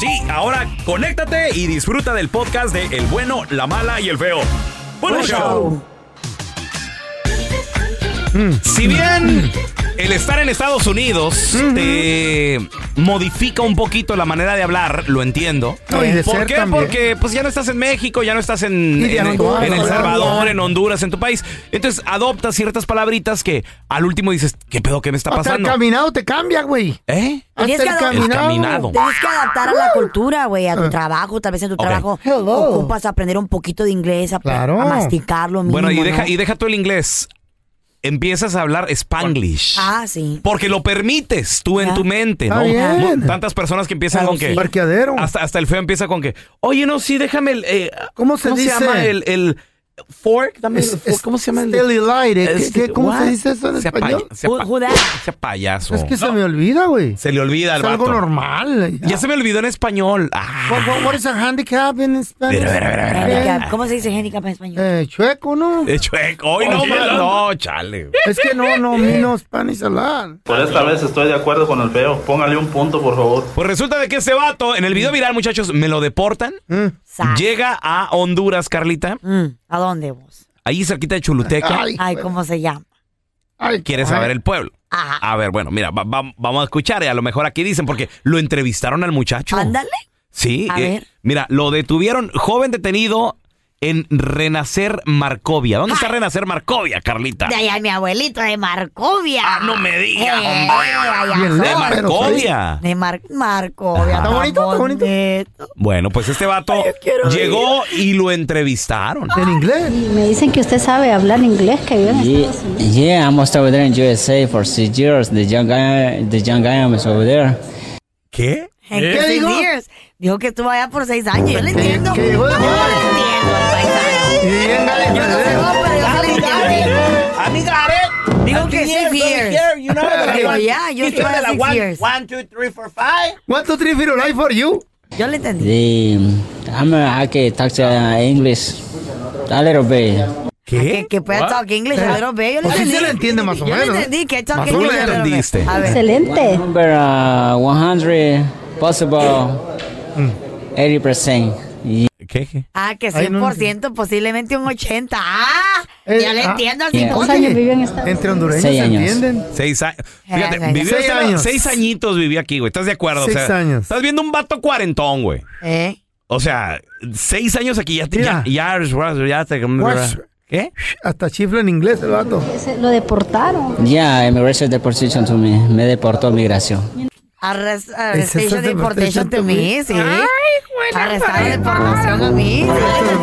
Sí, ahora conéctate y disfruta del podcast de El bueno, la mala y el feo. ¡Buen show! Si bien el estar en Estados Unidos te modifica un poquito la manera de hablar, lo entiendo. No, y de ¿Por ser qué? también. Porque pues ya no estás en México, ya no estás en, Y de en- Honduras, en El. Salvador, en Honduras, en tu país. Entonces adoptas ciertas palabritas que al último dices, ¿qué pedo? ¿Qué me está Hasta el pasando? caminado te cambia, güey. ¿Eh? Hasta Tienes el que caminado. El caminado. Tienes que adaptar a la cultura, güey, a tu trabajo. Tal vez en tu trabajo Hello. ocupas aprender un poquito de inglés, a, Claro. a masticarlo mínimo, Bueno, y deja, ¿no? y deja tú el inglés. Empiezas a hablar spanglish. Ah, sí. Porque lo permites tú en tu mente, Está ¿no? bien. Tantas personas que empiezan Claro, con que. sí. Parqueadero. Hasta, hasta el feo empieza con que. Oye, no, sí, déjame el. eh, ¿Cómo se dice? llama el. el fork? Dame Es- fork. ¿Cómo se llama el.? Light, ¿eh? ¿Qué- qué- ¿Cómo what? se dice eso en español? Who- who that? sea payaso. Es que se me olvida, güey. Se le olvida al Es algo vato. normal. Ya se me olvidó en español. Ah. What, what- what is a handicap in Spanish? Mira, mira, mira, mira, Eh, Handicap. ¿Cómo se dice handicap en español? eh, chueco, ¿no? De chueco. Hoy no, man, no. no, chale. Es que no, no, no Spanish a lot. Por esta vez estoy de acuerdo con el feo. Póngale un punto, por favor. Pues resulta de que ese vato, en el video viral, muchachos, me lo deportan. Mm. Llega a Honduras, Carlita. Mm, ¿A dónde vos? Ahí cerquita de Chuluteca. Ay. ¿cómo se llama? Ay, Quiere ay. saber el pueblo. Ajá. A ver, bueno, mira, va- va- vamos a escuchar. y A lo mejor aquí dicen, porque lo entrevistaron al muchacho. Ándale. Sí. A eh, ver. Mira, lo detuvieron, joven detenido en Renacer Marcovia. ¿Dónde está. Renacer Marcovia, Carlita? De allá mi abuelito de Marcovia. Ah, no me digas, Eh, hombre. De Marcovia. De Mar Marcovia. Está bonito, está bonito. Bueno, pues este vato llegó y lo entrevistaron. ¿En inglés? Me dicen que usted sabe hablar inglés, que vive en Yeah, Estados Unidos. yeah, I'm over there in USA for six years. The young guy, the young guy was over there. ¿Qué? ¿En ¿Qué qué dijo? years? Dijo que estuvo allá por seis años. Yo le entiendo. que llegó de Yo le joven. entiendo al paisano. Y bien, dale, Yo sí le entiendo. Dijo que seis years. Digo, yo estuve allá six years. One, two, three, four, life for you. Yo le entendí. The I'm uh, I can talk to uh, English a little bit. Que, que pueda talk English a little bit. Yo le Pues sí entendí. se le entiende más o Yo le menos. entendí que talk English menos a little bit. entendiste. A. Excelente. Number uh, 100 possible 80%. Qué? Ah, que Ay, no 100%, posiblemente un 80%. Ah, Eh, ya le ah. entiendo al Yeah. ¿Cuántos años vive en Estados Unidos? Entre hondureños Seis se años. entienden. Seis años. Fíjate, Seis vivió Seis años. seis añitos viví aquí, güey. ¿Estás de acuerdo? Seis o sea, años. Estás viendo un vato cuarentón, güey. ¿Eh? O sea, seis años aquí ya te. Ya, ya, ya te-. ¿Qué? Hasta chifla en inglés el vato. Lo deportaron. Yeah, immigration deportation to me. Me deportó migración. Arrest, arrestation es deportation deportation to me, me. sí. Arrestado deportación a mí.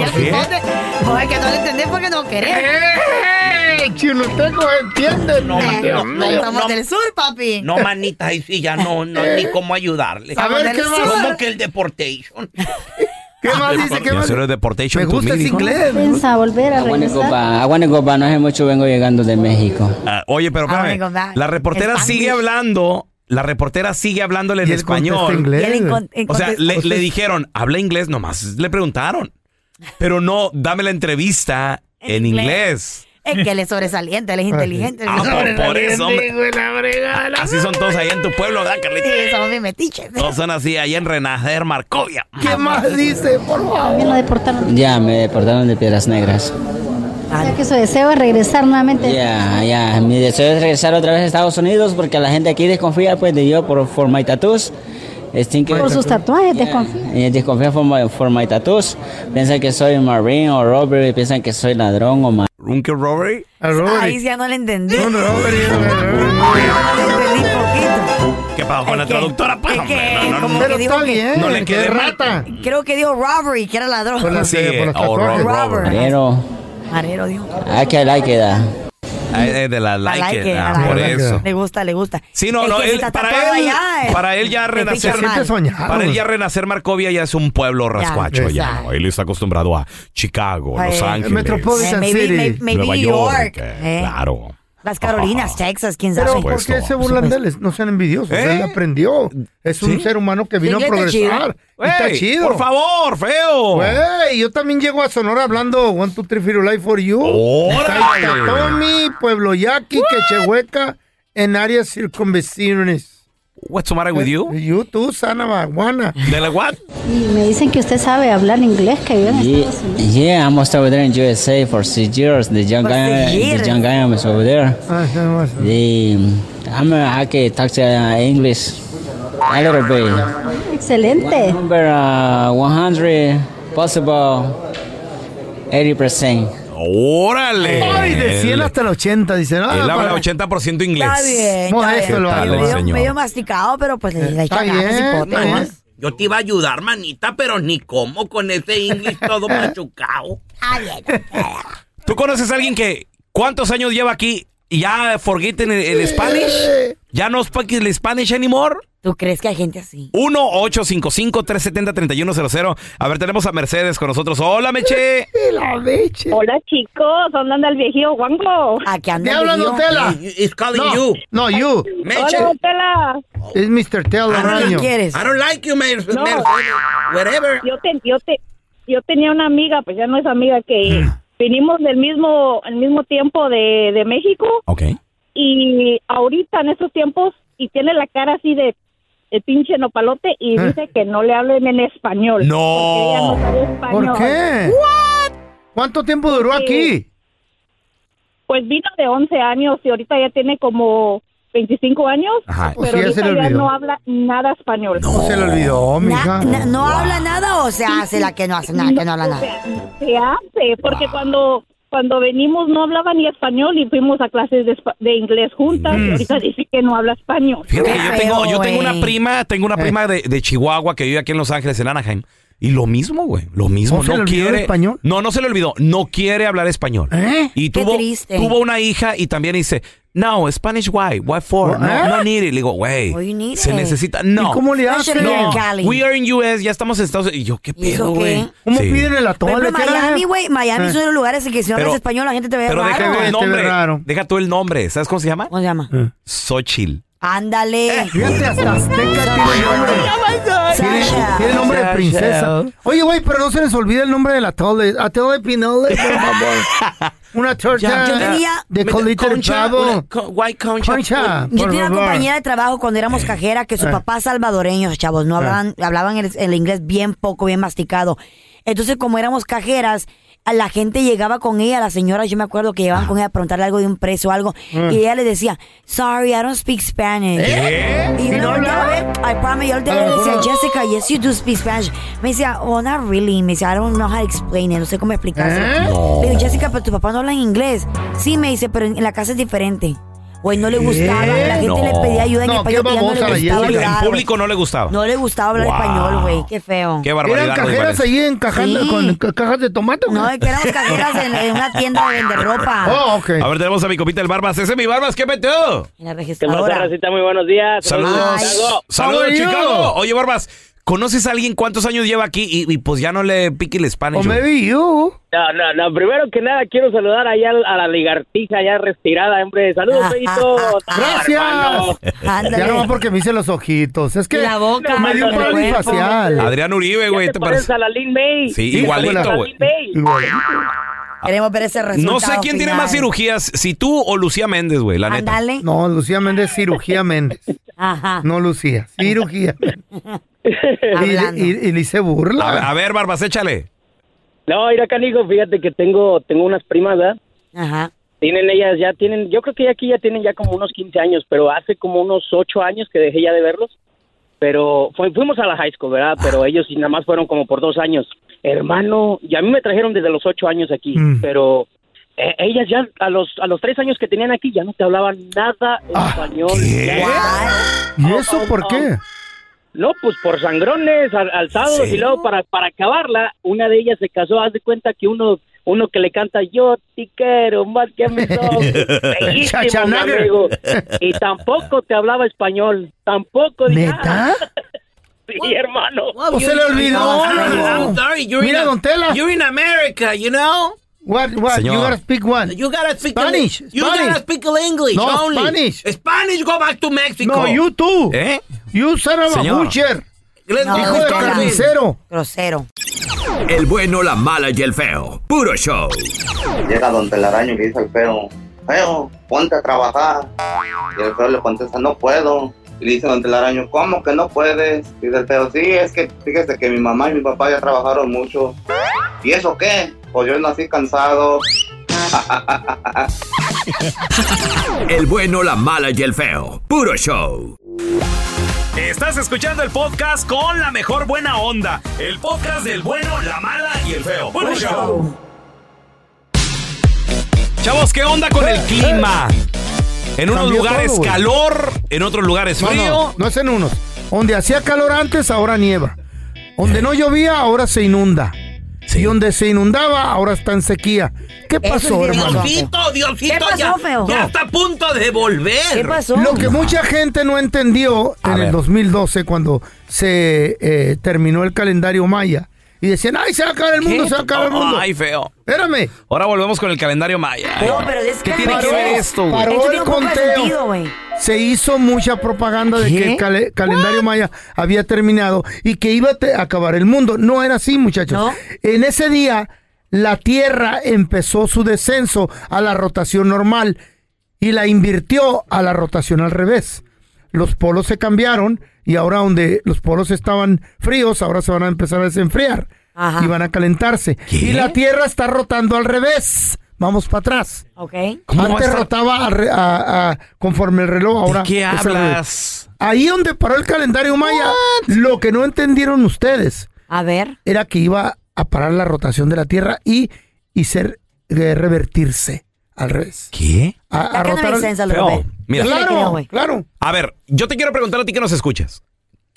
Es que no le entendés porque no querés. ¡Eh! Chiluteco entiende. No, Eh, Somos del sur, papi. No, manita, ahí sí ya no, no ni cómo ayudarle. A ver, ¿qué más? ¿Cómo que el deportation? ¿Qué más dice? ¿Qué más? deportation Me gusta ese inglés. Piensa volver a regresar. back. No hace mucho vengo llegando de México. Ah, oye, pero Ah, espérame. La reportera sigue hablando. La reportera sigue hablándole en español. Y inglés. él O sea, le, le dijeron, habla inglés, nomás le preguntaron. Pero no, dame la entrevista en, En inglés. inglés. Es que él es sobresaliente, él es inteligente. Ah, por, por eso, hombre. Así son todos ahí en tu pueblo, ¿verdad, Carlita? Sí, somos bien metiches. Todos son así, ahí en Renacer, Marcovia. ¿Qué más dice? Por favor. También lo deportaron. Ya, me deportaron de Piedras Negras. O sea que su deseo es regresar nuevamente. Ya, ya. Mi deseo es regresar otra vez a Estados Unidos porque la gente aquí desconfía pues de yo por for my tattoos. Es think Por sus tatuajes, desconfía. Eh, desconfía por my, for my tattoos. Piensan que soy marine o robbery, piensan que soy ladrón o ma ¿Runke Robbery? A Robert. Ahí ya no le entendí. Le entendí poquito. ¿Qué pasó con la que- traductora? Pues, es hombre, que no, no, no. Pero que está que- bien. No le que quede mal. rata. Creo que dijo robbery, que era ladrón. Por la- Sí, por los oh, tatuajes. Marero dijo. I can like it. uh, Eh, de la like, like it, ah, por it. eso. Le gusta, le gusta. Sí, no, Es no, que él- está para él, allá, eh, para él ya renacer, para él ya renacer Marcovia ya es un pueblo rascuacho ya. ¿no? Él está acostumbrado a Chicago, Ay, Los Ángeles, Metropolitan Eh, maybe- City. may- maybe Nueva York, York, eh, eh. claro. Las Carolinas, Ah. Texas, quién sabe. Pero ¿por qué se burlan de él? No sean envidiosos. ¿Eh? Él aprendió. Es un ¿Sí? ser humano que vino Sí, a está progresar. Está Ey, chido. Por favor, feo. Güey, yo también llego a Sonora hablando One, Two, Three, Firo Life for You. Tommy, Pueblo Yaqui, Quechehueca, en áreas circunvecinas. What's the matter with you? You, tú, Sana Baguana. ¿De la what? Y me dicen que usted sabe hablar inglés, que vive en Yeah, Estados Unidos. yeah, I'm almost over there in USA for six years. The young guy, the young guy was over there. Ah, The, I'm I can talk to uh, English a little bit. Excelente. Number uh, 100, possible 80%. ¡Órale! Ay, de 100 Él- hasta el 80, dice. Ah, Él habla para- 80% inglés. Está bien. Modesto está bien. lo medio, masticado, pero pues le, echa ganas. Yo te iba a ayudar, manita, pero ni cómo con ese inglés todo machucado. Ah, bien. ¿Tú conoces a alguien que cuántos años lleva aquí y ya forgotten el, el Spanish? ¿Ya no speak el Spanish anymore? ¿Tú crees que hay gente así? 1-855-370-3100. A ver, tenemos a Mercedes con nosotros. Hola, Meche. La leche. Hola chicos, ¿dónde anda el viejillo Wango? Aquí ¿Te anda el hablan, viejillo. Tela? It's calling No, you. no, you. Meche. Hola, Tela. Es Mr. Don't ¿Qué quieres? I don't like you, Mer No. Whatever. Yo, te, yo, te, yo tenía una amiga, pues ya no es amiga, que vinimos del mismo, al mismo tiempo de, de México Ok. Y ahorita en estos tiempos y tiene la cara así de, de pinche nopalote y Eh. dice que no le hablen en español. No. Porque ella no sabe español. ¿Por qué? ¿Cuánto tiempo duró aquí? Pues vino de 11 años y ahorita ya tiene como 25 años, Ajá. Pero sí, ya se le ahorita ya no habla nada español. No se le olvidó, mija. na- ¿No habla nada o se hace la que no hace nada, que no habla O nada? sea, se hace, porque cuando cuando venimos no hablaba ni español y fuimos a clases de, espa- de inglés juntas y ahorita dice que no habla español. Fíjate, yo tengo, yo tengo una prima, tengo una Eh. prima de, de Chihuahua que vive aquí en Los Ángeles, en Anaheim. Y lo mismo, güey. Lo mismo. ¿No se le el quiere. español? No, no se le olvidó. No quiere hablar español. ¿Eh? Y Qué tuvo, triste. tuvo una hija y también dice, no, Spanish why? Why for? No, ¿Eh? no need it. Le digo, güey, Oh, se it. necesita. No. ¿Y cómo le hace? Especially in No, we are in US, ya estamos en Estados Unidos. Y yo, ¿qué ¿Y eso pedo, qué? güey? ¿Cómo Sí. piden el atole? ¿Qué? Miami, güey, Miami Eh. es uno de los lugares en que si no hablas español la gente te ve Pero deja raro. tú Te el ve nombre. Deja tú el nombre. ¿Sabes cómo se llama? ¿Cómo se llama? Eh. Xochitl. Ándale. Fíjate, hasta Azteca tiene nombre. Tiene, Sasha. tiene nombre de princesa. Oye, güey, pero no se les olvide el nombre del atole. Atole pinole, por favor. Una torta Yo tenía- de colita de pavo. co- white concha. Concha, Yo tenía una compañera de trabajo cuando éramos cajera que su Eh. papá salvadoreños, chavos, no hablaban, hablaban el, el inglés bien poco, bien masticado. Entonces, como éramos cajeras, la gente llegaba con ella, las señoras, yo me acuerdo que llegaban con ella a preguntarle algo de un precio o algo, Mm. y ella le decía, sorry, I don't speak Spanish. Y ¿Y yo no ver? I promise, yo le decía, Jessica, yes, you do speak Spanish. Me decía, oh, not really. Me decía, I don't know how to explain it, no sé cómo explicarse. ¿Eh? Le digo, Jessica, pero tu papá no habla en inglés. Sí, me dice, pero en la casa es diferente. Güey, no le gustaba. La gente No. le pedía ayuda en No, español qué ya no le babosa la gustaba ayudar, En público no le gustaba. No le gustaba hablar Wow. español, güey. Qué feo. Qué barbaridad. Eran cajeras ahí encajando Sí. con ca- cajas de tomate. No, es que éramos cajeras en, en una tienda de vender ropa. Oh, ok. A ver, tenemos a mi copita el Barbas. Ese es mi Barbas, ¿qué metió? En la ¿Qué más, registradora. Racita? Muy buenos días. Saludos. Saludos, you? Chicago. Oye, Barbas, ¿conoces a alguien cuántos años lleva aquí y, y pues ya no le pique el Spanish? O güey? maybe you. No, no, no. Primero que nada, quiero saludar allá a la ligartija ya retirada, hombre. Saludos, Feito. Gracias. Ándale. Ya no porque me hice los ojitos. Es que La boca, me dio cuerpo. facial. Adrián Uribe, güey, ¿Te ¿te pareces parece? a la Lin May? Sí, Sí, igualito, güey. Lin May. Igual. Queremos ver ese resultado No sé quién tiene más cirugías, si tú o Lucía Méndez, güey, la neta. No, Lucía Méndez, cirugía Méndez. Ajá. No Lucía, cirugía. Y, y, y le hice burla. A ver, a ver, Barbas, échale. No, mira, canijo, fíjate que tengo, tengo unas primas, ¿verdad? Ajá. Tienen ellas, ya tienen, yo creo que aquí ya tienen ya como unos 15 años, pero hace como unos 8 años que dejé ya de verlos. Pero fu- fuimos a la high school, ¿verdad? Pero ellos sí nada más fueron como por dos años. Hermano, y a mí me trajeron desde los 8 años aquí, Mm. pero eh, ellas ya a los a los 3 años que tenían aquí ya no te hablaban nada en Ah, español. ¿Y eso por qué? No, pues por sangrones, al- alzados, Sí. y luego para, para acabarla, una de ellas se casó, haz de cuenta que uno, uno que le canta yo te quiero más que a mis ojos. Bellísimo, mi amigo. Y tampoco te hablaba español, tampoco. ¿Neta? Sí, hermano. ¿O se le olvidó? I'm sorry, you're Mira, in, don Tela. you're in America, you know? What, what? Señor. You gotta speak one. You gotta speak Spanish, You Spanish. gotta speak English No, only. Spanish. Spanish, go back to Mexico. No, you too. ¿Eh? You son of a Señor. butcher. No, Hijo de carnicero. Grosero. El bueno, la mala y el feo. Puro show. Llega don Telaraño y le dice al feo, feo, ponte a trabajar. Y el feo le contesta, no puedo. Y le dice don Telaraño, ¿cómo que no puedes? Y dice el feo, sí, es que fíjese que mi mamá y mi papá ya trabajaron mucho. ¿Y eso qué? Pues yo nací cansado. El bueno, la mala y el feo. Puro show. Estás escuchando el podcast con la mejor buena onda. El podcast del bueno, la mala y el feo. Buen show. Chavos, ¿qué onda con el clima? En unos Cambió lugares todo, calor, en otros lugares No, frío. no, no es en unos. Donde hacía calor antes, ahora nieva. Donde no llovía, ahora se inunda. Y donde se inundaba, ahora está en sequía. ¿Qué pasó, es hermano? Diosito, Diosito, ¿Qué pasó, ya, feo? ya está a punto de volver. ¿Qué pasó? Lo que mucha gente no entendió A en ver. el 2012 cuando se eh, terminó el calendario maya y decían, ay, se va a acabar el mundo, ¿Qué? se va a acabar el mundo. Ay, feo. Espérame. Ahora volvemos con el calendario maya. No, pero es ¿Qué que tiene que ver esto, güey? Paró Esto el conteo. sentido. Se hizo mucha propaganda de ¿Qué? que el cale- calendario maya había terminado y que iba a acabar el mundo. No era así, muchachos. No. En ese día, la Tierra empezó su descenso a la rotación normal y la invirtió a la rotación al revés. Los polos se cambiaron y ahora donde los polos estaban fríos, ahora se van a empezar a desenfriar Ajá. y van a calentarse. ¿Qué? Y la Tierra está rotando al revés. Vamos para atrás. Ok. ¿Cómo va a Antes rotaba a re- a- a- conforme el reloj, ahora. ¿De qué hablas? Ahí donde paró el calendario maya, lo que no entendieron ustedes A ver. era que iba a parar la rotación de la Tierra y, y ser eh, revertirse al revés. ¿Qué? A, a rotar bit. mira. Creo, Claro, güey. claro. A ver, yo te quiero preguntar a ti que nos escuchas.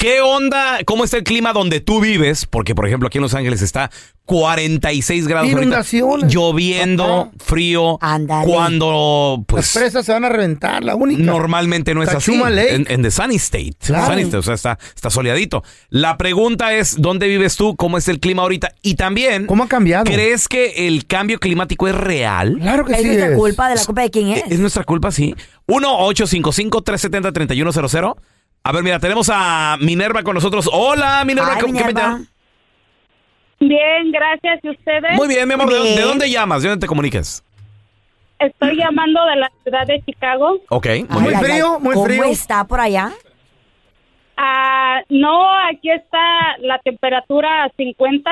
¿Qué onda? ¿Cómo está el clima donde tú vives? Porque, por ejemplo, aquí en Los Ángeles está 46 grados ahorita. Inundaciones. Lloviendo, Papá. frío. Ándale. Cuando, Las pues, presas se van a reventar, la única. normalmente no es así. Lake. En, en The Sunny State. Claro. Sunny State, o sea, está, está soleadito. La pregunta es, ¿dónde vives tú? ¿Cómo es el clima ahorita? Y también, ¿Cómo ha cambiado? ¿crees que el cambio climático es real? Claro que Es sí. nuestra es. culpa, de la culpa de quién es. ¿Es nuestra culpa? Sí. 1-855-370-3100. A ver, mira, tenemos a Minerva con nosotros. Hola, Minerva. Ay, ¿qué- qué me Minerva. llama? Bien, gracias. ¿Y ustedes? Muy bien, mi amor. ¿De, dónde- de Bien. dónde llamas? ¿De dónde te comunicas? Estoy llamando de la ciudad de Chicago. Ok. Ay, Muy ay, frío, muy ¿Cómo frío. está por allá? Ah, no, aquí está la temperatura a 50.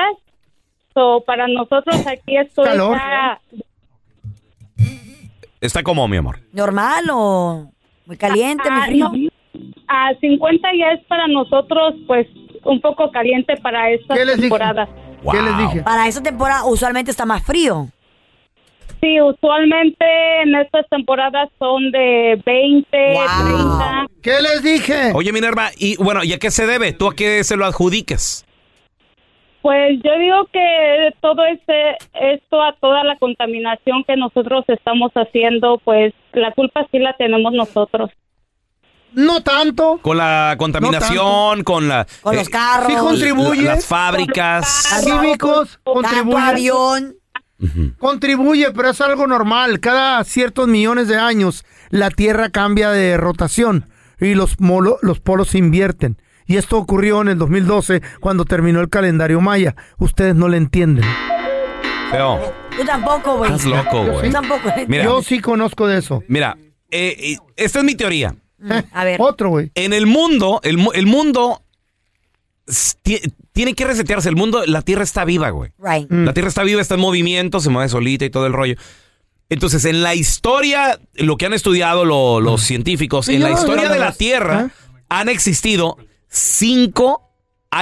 So, para nosotros aquí esto Calor. está ¿Está como, mi amor? ¿Normal o muy caliente, muy Ah, frío? no, a 50 ya es para nosotros pues un poco caliente para esta ¿Qué les dije? temporada. ¿Qué les dije? Para esa temporada usualmente está más frío. Sí, usualmente en estas temporadas son de 20, Wow. 30. ¿Qué les dije? Oye, Minerva, y bueno, ¿y a qué se debe? ¿Tú a qué se lo adjudicas? Pues yo digo que todo este esto a toda la contaminación que nosotros estamos haciendo, pues la culpa sí la tenemos nosotros. No tanto. Con la contaminación, con la... Con eh, los carros. Sí contribuye. la- las fábricas. Químicos Tanto contribuyen. avión. Contribuye, pero es algo normal. Cada ciertos millones de años la Tierra cambia de rotación y los, molo- los polos se invierten. Y esto ocurrió en el 2012 cuando terminó el calendario maya. Ustedes no le entienden. Feo, Tú tampoco, güey. estás loco, güey. tampoco. Mira, Yo sí conozco de eso. mira, eh, eh, esta es mi teoría. Mm, A ver. Otro, güey. En el mundo, el, el mundo tiene que resetearse. El mundo, la Tierra está viva, güey. Right. Mm. La Tierra está viva, está en movimiento, se mueve solita y todo el rollo. Entonces, en la historia, lo que han estudiado lo- los científicos, Sí, en la historia de la ¿eh? Tierra han existido cinco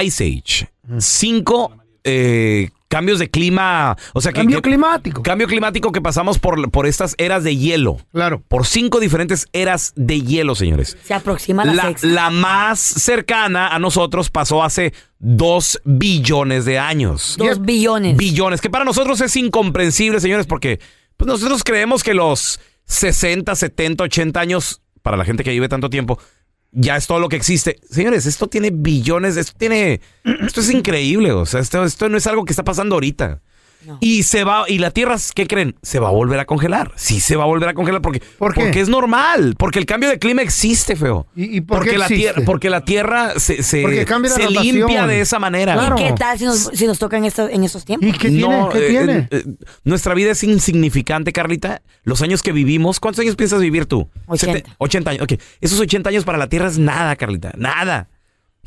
Ice Age, cinco eh, cambios de clima, o sea, Cambio que- climático. cambio climático que pasamos por, por estas eras de hielo. Claro. Por cinco diferentes eras de hielo, señores. Se aproxima la, La, sexta. la más cercana a nosotros pasó hace dos billones de años. Dos billones. Billones, que para nosotros es incomprensible, señores, porque pues, nosotros creemos que los 60, 70, 80 años, para la gente que vive tanto tiempo, ya es todo lo que existe. Señores, esto tiene billones, esto tiene. Esto es increíble, o sea, esto, esto no es algo que está pasando ahorita. Y se va, y la Tierra, ¿qué creen? Se va a volver a congelar. Sí, se va a volver a congelar porque, ¿Por qué? porque es normal. Porque el cambio de clima existe, feo. ¿Y, y por porque, qué la existe? tierra, porque la Tierra se, se, se limpia de esa manera. Claro. ¿Qué tal si nos, si nos toca en, estos, en estos tiempos? ¿Y qué tiene? No, ¿Qué eh, tiene? eh, eh, nuestra vida es insignificante, Carlita. Los años que vivimos, ¿cuántos años piensas vivir tú? 80. Sete- 80 años. Ok, esos 80 años para la Tierra es nada, Carlita. Nada.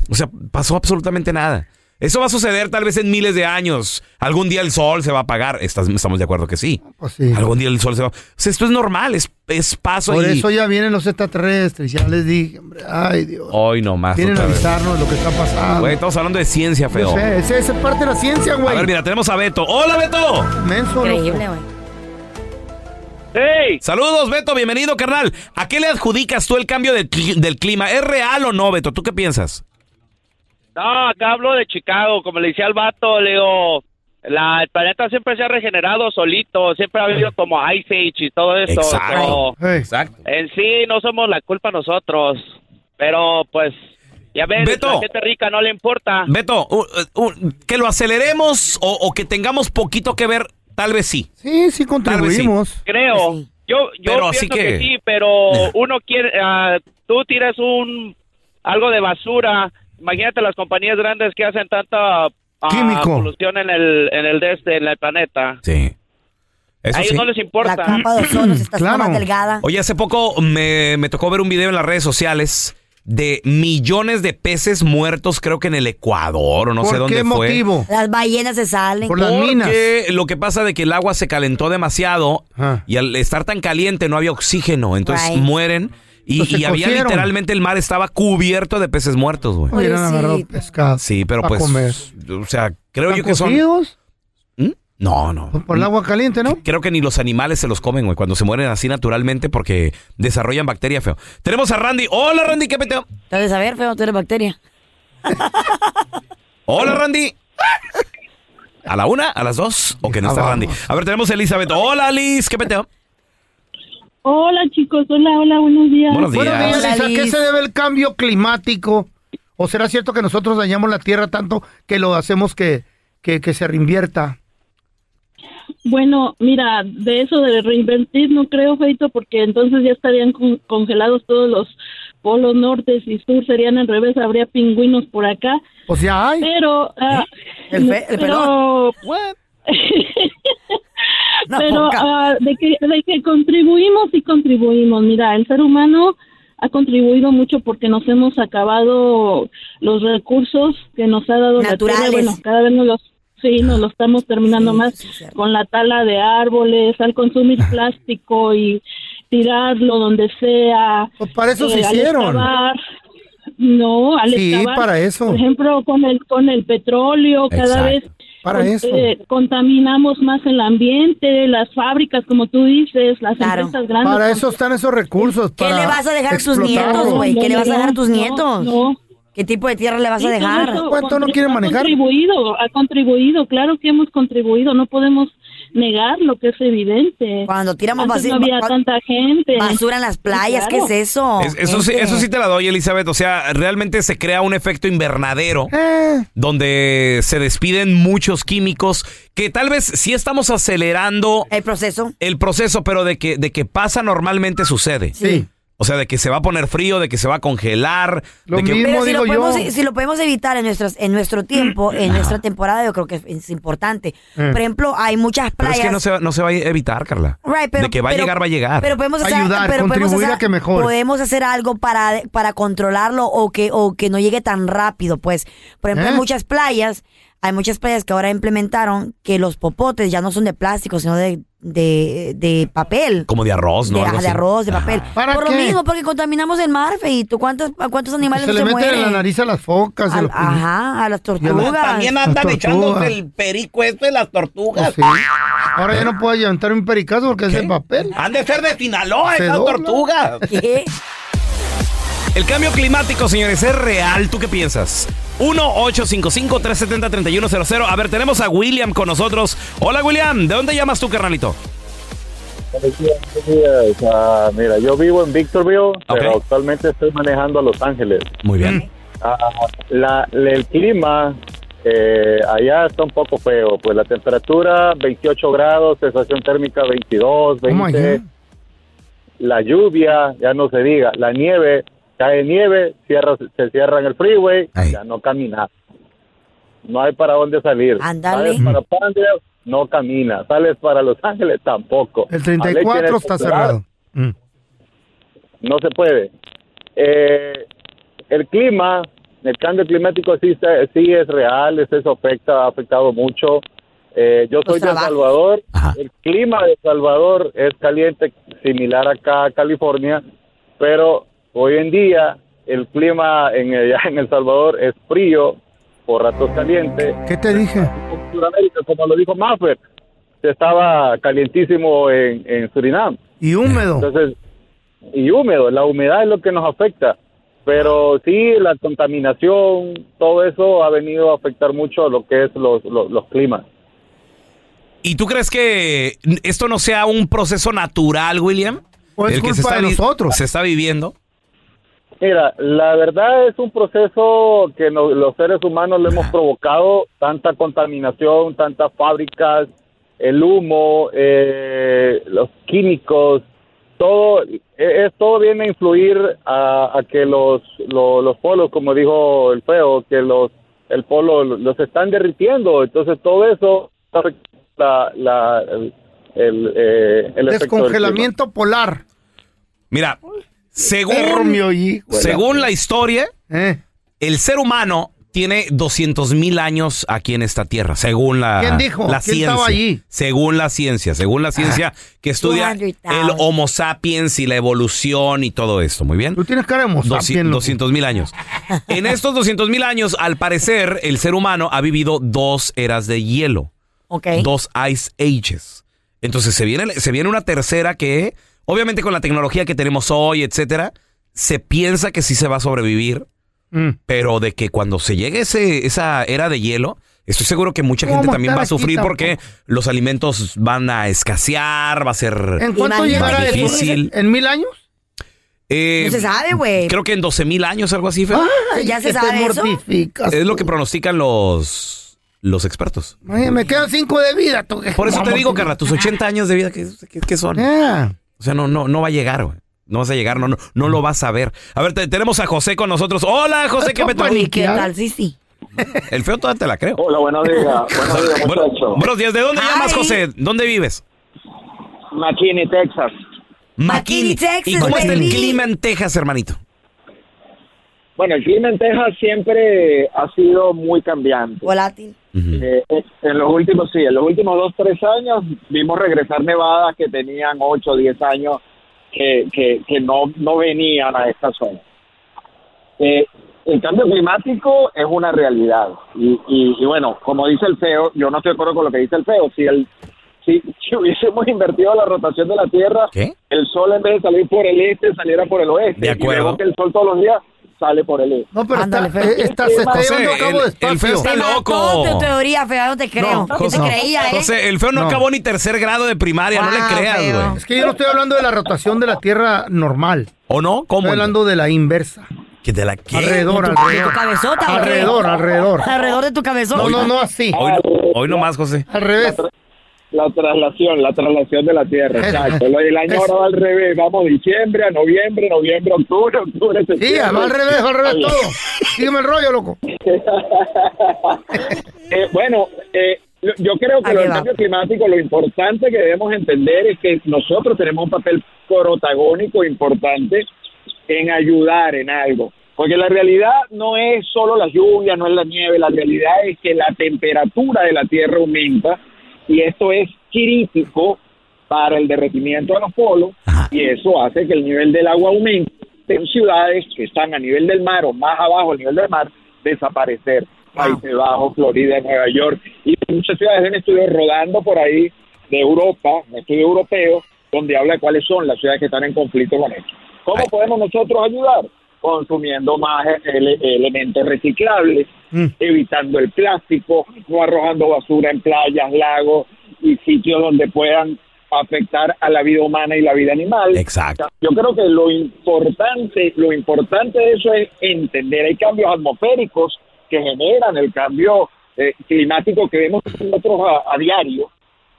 O sea, pasó absolutamente nada. Eso va a suceder tal vez en miles de años. Algún día el sol se va a apagar. ¿Estás- estamos de acuerdo que sí. Pues sí. Algún día el sol se va. O sea, esto es normal, es, es paso Por y. eso ya vienen los extraterrestres, ya les dije, hombre. Ay, Dios. Hoy nomás. Vienen a otra vez. avisarnos lo que está pasando. Güey, estamos hablando de ciencia, Yo feo. sé, esa esa es parte de la ciencia, A güey. ver, mira, tenemos a Beto. ¡Hola, Beto! Menso, loco. Increíble, güey. ¡Hey! Saludos, Beto, bienvenido, carnal. ¿A qué le adjudicas tú el cambio cli- del clima? ¿Es real o no, Beto? ¿Tú qué piensas? No, acá hablo de Chicago, como le decía al vato, le digo, la, el planeta siempre se ha regenerado solito, siempre ha habido como Ice Age y todo eso. Exacto. so. Exacto. en sí, no somos la culpa nosotros, pero pues, ya ves, Beto. la gente rica no le importa. Beto, que lo aceleremos o, o que tengamos poquito que ver, tal vez sí. Sí, sí contribuimos. Creo. Sí. Yo, yo Pero así pienso que- que... sí, pero uno quiere, ah, tú tiras un algo de basura. Imagínate las compañías grandes que hacen tanta ah, Químico. polución en el en el de este, en el planeta. Sí. Eso a ellos sí. no les La importa. capa de ozono está Claro. más delgada. Oye, hace poco me, me tocó ver un video en las redes sociales de millones de peces muertos, creo que en el Ecuador o no sé ¿Por dónde fue. motivo? Las ballenas se salen. Por las minas. Porque lo que pasa de que el agua se calentó demasiado y al estar tan caliente no había oxígeno, entonces Right. mueren y, había cocieron. literalmente el mar estaba cubierto de peces muertos, güey. Agarrado Pobrecito. pescado. Sí, pero pues, comer. o sea, creo yo ¿Están que son... cocidos? ¿Mm? No, no. Por el agua caliente, ¿no? Creo que ni los animales se los comen, güey, cuando se mueren así naturalmente porque desarrollan bacteria feo. Tenemos a Randy. Hola, Randy, ¿qué peteo? Entonces, a ver, feo, tú eres bacteria. Hola, Randy. ¿A la una? ¿A las dos? ¿O que no está. Randy? A ver, tenemos a Elizabeth. Hola, Liz, ¿qué peteo? Hola chicos, hola, hola, buenos días. Buenos días. Buenos días, Hola, Lisa. ¿A qué se debe el cambio climático? ¿O será cierto que nosotros dañamos la tierra tanto que lo hacemos que, que, que se reinvierta? Bueno, mira, de eso de reinvertir no creo, Feito, porque entonces ya estarían con- congelados todos los polos norte y sur, serían al revés, habría pingüinos por acá. Pues ya hay. Pero, ah, El fe- el pero, pero ah, de, que, de que contribuimos y contribuimos. Mira, el ser humano ha contribuido mucho porque nos hemos acabado los recursos que nos ha dado la Naturales. tierra. Bueno, cada vez nos los, sí, nos lo estamos terminando Sí, más sí, con la tala de árboles, al consumir plástico y tirarlo donde sea. Pues para eso se eh, al hicieron. excavar. No, al Sí, excavar, para eso. Por ejemplo, con el con el petróleo, cada Exacto. vez Para con- eso. eh, contaminamos más el ambiente, las fábricas, como tú dices, las Claro. empresas grandes. Para eso están esos recursos. ¿Qué para le vas a dejar a tus nietos, güey? ¿Qué le vas a dejar a tus nietos? no. ¿Qué tipo de tierra le vas Sí, a dejar? ¿Cuánto no contri- quieren ha manejar? contribuido, ha contribuido, claro que hemos contribuido, no podemos negar lo que es evidente. Cuando tiramos Antes basura, no había tanta gente. basura en las playas, claro. ¿qué es eso? Es- eso, sí, eso sí te la doy, Elizabeth. O sea, realmente se crea un efecto invernadero Eh, donde se despiden muchos químicos que tal vez sí estamos acelerando El proceso. el proceso, pero de que, de que pasa normalmente sucede. sí. O sea, de que se va a poner frío, de que se va a congelar. Lo de que- mismo. Pero si lo, digo yo. podemos, si lo podemos evitar en, nuestras, en nuestro tiempo, en nuestra temporada, yo creo que es, importante. Eh. Por ejemplo, hay muchas Pero playas. es que no se, va- no se va a evitar, Carla. Right, pero- de que va a llegar, va a llegar. Pero podemos hacer, Ayudar, pero podemos contribuir hacer- a que mejore. Podemos hacer algo para, para controlarlo o que, o que no llegue tan rápido, pues. Por ejemplo, ¿Eh? en muchas playas hay muchas playas que ahora implementaron que los popotes ya no son de plástico, sino de, de, de papel. Como de arroz, ¿no? De, Algo de así. arroz, de papel. ¿Para Por qué? lo mismo, porque contaminamos el mar, Feito. ¿Cuántos, a ¿Cuántos animales Se no le se meten en la nariz a las focas. los- ajá, a las tortugas. También Las andan tortugas. echándose el perico este de las tortugas. Pues sí. Ahora ya no puedo levantar un pericazo porque es de papel. Han de ser de Sinaloa Se esas dobla. tortugas. ¿Qué? El cambio climático, señores, es real. ¿Tú qué piensas? 1-855-370-3100. A ver, tenemos a William con nosotros. Hola, William. ¿De dónde llamas tú, carnalito? Buenos días, buenos días. Ah, mira, yo vivo en Victorville, pero actualmente estoy manejando a Los Ángeles. Muy bien. Ah, la, el clima eh, allá está un poco feo, pues la temperatura 28 grados, sensación térmica 22, 20. La lluvia, ya no se diga, la nieve, cae nieve, cierra, se cierra en el freeway, ya no camina. No hay para dónde salir. Ándale. Sales para Palmdale, no camina. Sales para Los Ángeles, tampoco. El A 34 leche está cerrado. Mm. no se puede. Eh, el clima, el cambio climático sí, está- sí es real, es- eso afecta, ha afectado mucho. Eh, yo soy de El Salvador, el clima de El Salvador es caliente, similar acá a California, pero hoy en día el clima en, allá en El Salvador es frío, por ratos caliente. ¿Qué te dije? Sudamérica, como lo dijo Maffer, estaba calientísimo en, en Surinam. Y húmedo. Entonces, y húmedo, la humedad es lo que nos afecta. Pero sí, la contaminación, todo eso ha venido a afectar mucho lo que es los, los, los climas. ¿Y tú crees que esto no sea un proceso natural, William? ¿O es El que se culpa está de nosotros? Se está viviendo. Mira, la verdad es un proceso que no- los seres humanos lo hemos provocado, tanta contaminación, tantas fábricas, el humo, eh, los químicos, todo, e- es, todo viene a influir a, a que los, lo- los polos, como dijo el feo, que los el polo los están derritiendo, entonces todo eso la, la- el, el, eh, el clima. Descongelamiento polar. Mira, según, oí. según la historia, Eh. el ser humano tiene 200 mil años aquí en esta tierra, según la, ¿Quién dijo? la ¿Quién ciencia. estaba allí? Según la ciencia, según la ciencia que estudia 200,000. el Homo sapiens y la evolución y todo esto. Muy bien. Tú tienes cara de Homo sapiens, loco. 200 mil años. En estos 200 mil años, al parecer, el ser humano ha vivido dos eras de hielo. Ok. Dos ice ages. Entonces se viene, se viene una tercera que, obviamente con la tecnología que tenemos hoy, etcétera, se piensa que sí se va a sobrevivir, Mm. pero de que cuando se llegue ese, esa era de hielo, estoy seguro que mucha gente también va a aquí sufrir tampoco. porque los alimentos van a escasear, va a ser ¿En cuánto llegará difícil. ¿En mil años? Eh, No se sabe, güey. Creo que en 12 mil años, algo así, Fer. Ay, ¿Ya se sabe eso? es lo que pronostican los, los expertos. Oye, me quedan cinco de vida. tú. Por eso te digo. Carla, tus 80 años de vida, ¿qué, qué- qué son? Ah. O sea, no, no, no va a llegar, güey. No vas a llegar, no, no, no lo vas a ver. A ver, te- tenemos a José con nosotros. Hola, José, ¿qué ni ¿Qué tal? Sí, sí. El feo todavía te la creo. Hola, buenos días. Buenos días, Bueno, muchachos. buenos días. ¿De dónde Hi. llamas, José? ¿Dónde vives? McKinney, Texas. McKinney, Texas, ¿Y cómo está el clima en Texas, hermanito? Bueno, el clima en Texas siempre ha sido muy cambiante. Volátil. Eh, en los últimos, sí, en los últimos dos, tres años vimos regresar nevadas que tenían ocho, diez años que, que, que no, no venían a esta zona. Eh, el cambio climático es una realidad. Y, y, y bueno, como dice el feo, yo no estoy de acuerdo con lo que dice el feo. Si, el, si, si hubiésemos invertido la rotación de la Tierra, ¿Qué? el sol en vez de salir por el este, saliera por el oeste. De acuerdo. Y luego que el sol todos los días sale por el este. No, pero Ándale, está, Fer. eh, está- se está José, llevando a cabo el- despacio. el feo está loco. tu teoría, fea, no te creo. No, Yo te no. creía, ¿eh? José, el feo no, No. acabó ni tercer grado de primaria, no le creas, feo. güey. Es que yo no estoy hablando de la rotación de la Tierra normal. ¿O no? ¿Cómo? Estoy hablando de la inversa. ¿Que de la qué? Alrededor, ¿De tu- de alrededor. tu cabezota? Alrededor, alrededor. Alrededor de tu cabezón. No, no, no así. Hoy, hoy nomás, José. Al revés. La traslación, la traslación de la Tierra, exacto. El año ahora va al revés, vamos diciembre a noviembre, noviembre, octubre, octubre, Sí, septiembre. va al revés, va al revés todo. Sígueme el rollo, loco. Eh, bueno, eh, yo creo que Ahí lo del va. cambio climático, lo importante que debemos entender es que nosotros tenemos un papel protagónico importante en ayudar en algo. Porque la realidad no es solo la lluvia, no es la nieve, la realidad es que la temperatura de la Tierra aumenta y esto es crítico para el derretimiento de los polos y eso hace que el nivel del agua aumente en ciudades que están a nivel del mar o más abajo del nivel del mar desaparecer. Países Bajos, Florida, Nueva York y muchas ciudades en estudios rodando por ahí de Europa, un estudio europeo, donde habla de cuáles son las ciudades que están en conflicto con esto. ¿Cómo podemos nosotros ayudar? Consumiendo más ele- elementos reciclables, evitando el plástico, no arrojando basura en playas, lagos y sitios donde puedan afectar a la vida humana y la vida animal. Exacto. Yo creo que lo importante, lo importante de eso es entender, hay cambios atmosféricos que generan el cambio eh, climático que vemos nosotros a, a diario,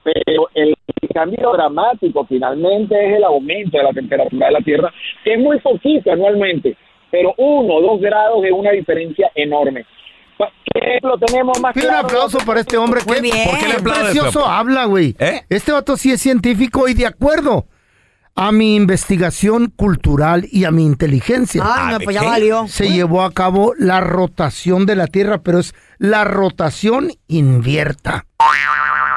pero el cambio dramático finalmente es el aumento de la temperatura de la Tierra, que es muy poquito anualmente, pero uno o dos grados es una diferencia enorme. ¿Qué ejemplo tenemos más Pide un claro? aplauso para este hombre. Que bien. ¿Por qué le precioso habla, güey. ¿Eh? Este vato sí es científico y de acuerdo a mi investigación cultural y a mi inteligencia. Ay, no, ¿de pues ya qué? valió. Se llevó a cabo la rotación de la Tierra, pero es la rotación invierta.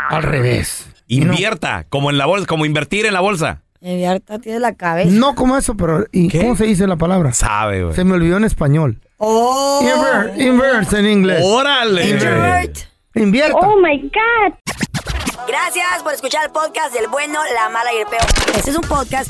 Al revés. No- Invierta, como en la bolsa, como invertir en la bolsa. Evierta tiene la cabeza. No, como eso, pero ¿y ¿Qué? cómo se dice la palabra? Sabe, güey. Se me olvidó en español. Oh. Invert, inverse en inglés. Órale. Introvert. Invierta. Oh my God. Gracias por escuchar el podcast del bueno, la mala y el peor. Este es un podcast